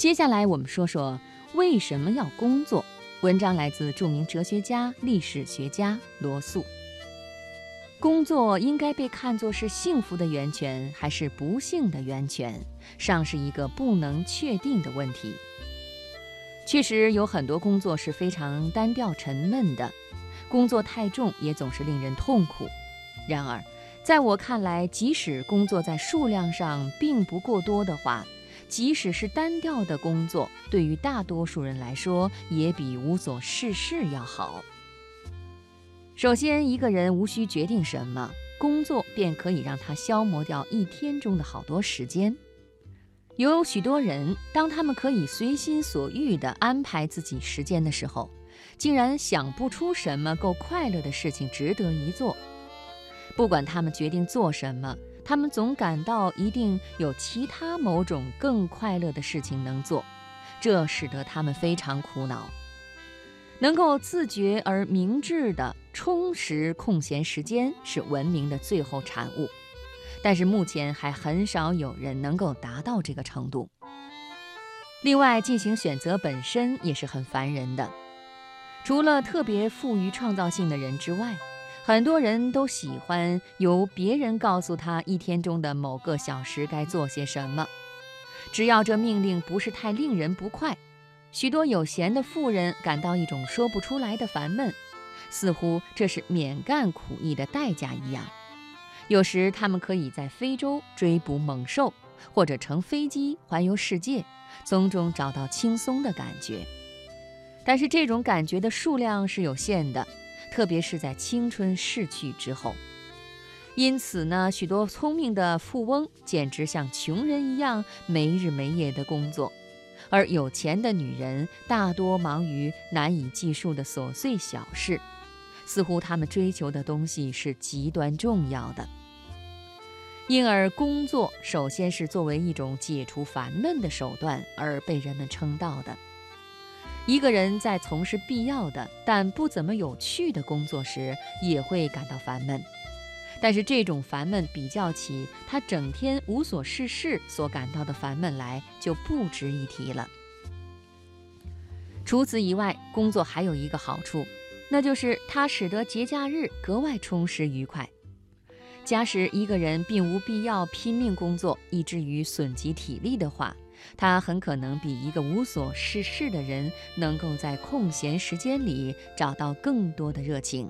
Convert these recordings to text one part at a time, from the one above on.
接下来我们说说为什么要工作。文章来自著名哲学家、历史学家罗素。工作应该被看作是幸福的源泉，还是不幸的源泉，尚是一个不能确定的问题。确实有很多工作是非常单调沉闷的，工作太重也总是令人痛苦。然而，在我看来，即使工作在数量上并不过多的话，即使是单调的工作，对于大多数人来说，也比无所事事要好。首先，一个人无需决定什么工作，便可以让他消磨掉一天中的好多时间。有许多人，当他们可以随心所欲地安排自己时间的时候，竟然想不出什么够快乐的事情值得一做。不管他们决定做什么。他们总感到一定有其他某种更快乐的事情能做，这使得他们非常苦恼。能够自觉而明智地充实空闲时间是文明的最后产物，但是目前还很少有人能够达到这个程度。另外，进行选择本身也是很烦人的，除了特别富于创造性的人之外。很多人都喜欢由别人告诉他一天中的某个小时该做些什么，只要这命令不是太令人不快。许多有闲的富人感到一种说不出来的烦闷，似乎这是免干苦役的代价一样。有时他们可以在非洲追捕猛兽，或者乘飞机环游世界，从中找到轻松的感觉。但是这种感觉的数量是有限的。特别是在青春逝去之后，因此呢，许多聪明的富翁简直像穷人一样没日没夜的工作，而有钱的女人大多忙于难以计数的琐碎小事，似乎他们追求的东西是极端重要的。因而，工作首先是作为一种解除烦闷的手段而被人们称道的。一个人在从事必要的但不怎么有趣的工作时，也会感到烦闷。但是这种烦闷比较起他整天无所事事所感到的烦闷来，就不值一提了。除此以外，工作还有一个好处，那就是它使得节假日格外充实愉快。假使一个人并无必要拼命工作，以至于损及体力的话，他很可能比一个无所事事的人能够在空闲时间里找到更多的热情。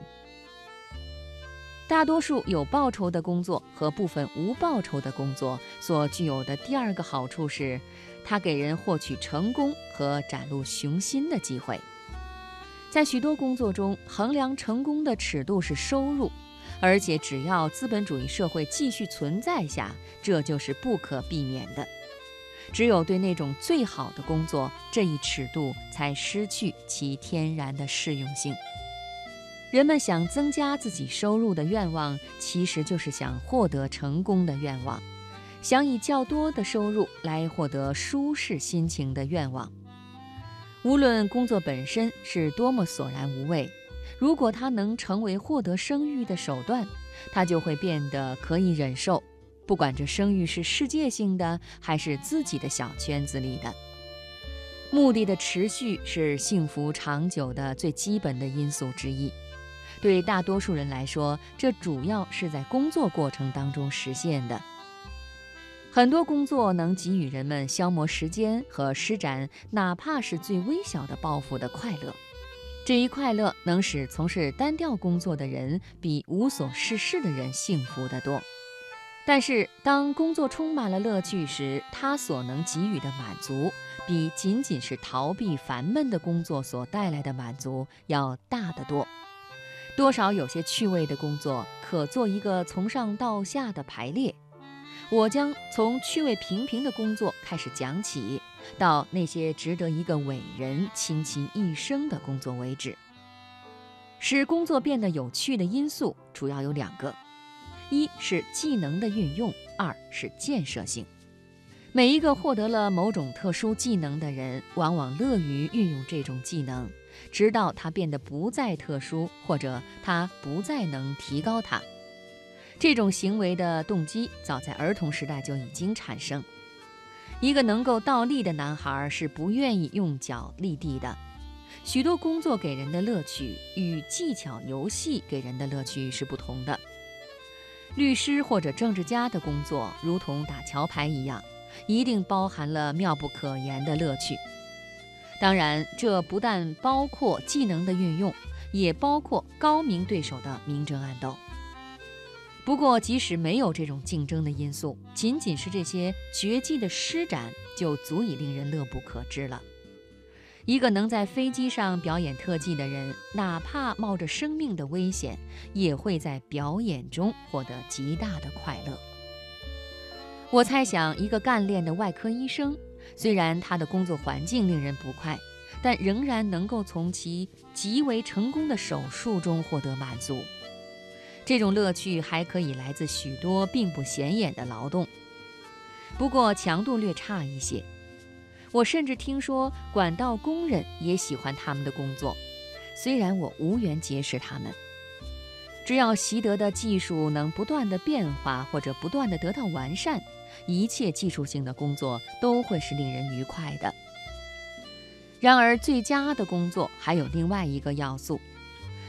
大多数有报酬的工作和部分无报酬的工作所具有的第二个好处是，它给人获取成功和展露雄心的机会。在许多工作中，衡量成功的尺度是收入，而且只要资本主义社会继续存在下，这就是不可避免的。只有对那种最好的工作，这一尺度才失去其天然的适用性。人们想增加自己收入的愿望，其实就是想获得成功的愿望，想以较多的收入来获得舒适心情的愿望。无论工作本身是多么索然无味，如果它能成为获得声誉的手段，它就会变得可以忍受。不管这声誉是世界性的还是自己的小圈子里的，目的的持续是幸福长久的最基本的因素之一。对大多数人来说，这主要是在工作过程当中实现的。很多工作能给予人们消磨时间和施展哪怕是最微小的抱负的快乐。这一快乐能使从事单调工作的人比无所事事的人幸福得多。但是，当工作充满了乐趣时，它所能给予的满足，比仅仅是逃避烦闷的工作所带来的满足要大得多。多少有些趣味的工作，可做一个从上到下的排列。我将从趣味平平的工作开始讲起，到那些值得一个伟人倾其一生的工作为止。使工作变得有趣的因素主要有两个。一是技能的运用，二是建设性。每一个获得了某种特殊技能的人，往往乐于运用这种技能，直到它变得不再特殊，或者它不再能提高它。这种行为的动机早在儿童时代就已经产生。一个能够倒立的男孩是不愿意用脚立地的。许多工作给人的乐趣与技巧游戏给人的乐趣是不同的。律师或者政治家的工作如同打桥牌一样，一定包含了妙不可言的乐趣。当然，这不但包括技能的运用，也包括高明对手的明争暗斗。不过，即使没有这种竞争的因素，仅仅是这些绝技的施展，就足以令人乐不可支了。一个能在飞机上表演特技的人，哪怕冒着生命的危险，也会在表演中获得极大的快乐。我猜想，一个干练的外科医生。虽然他的工作环境令人不快，但仍然能够从其极为成功的手术中获得满足。这种乐趣还可以来自许多并不显眼的劳动，不过强度略差一些。我甚至听说管道工人也喜欢他们的工作，虽然我无缘结识他们。只要习得的技术能不断的变化或者不断的得到完善。一切技术性的工作都会是令人愉快的。然而，最佳的工作还有另外一个要素，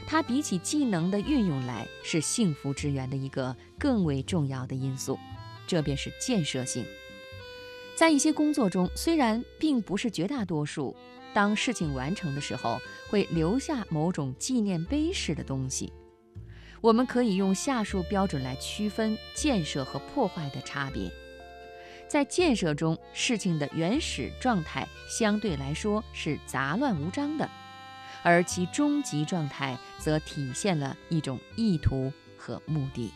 它比起技能的运用来，是幸福之源的一个更为重要的因素，这便是建设性。在一些工作中，虽然并不是绝大多数，当事情完成的时候，会留下某种纪念碑式的东西。我们可以用下述标准来区分建设和破坏的差别。在建设中，事情的原始状态相对来说是杂乱无章的，而其终极状态则体现了一种意图和目的。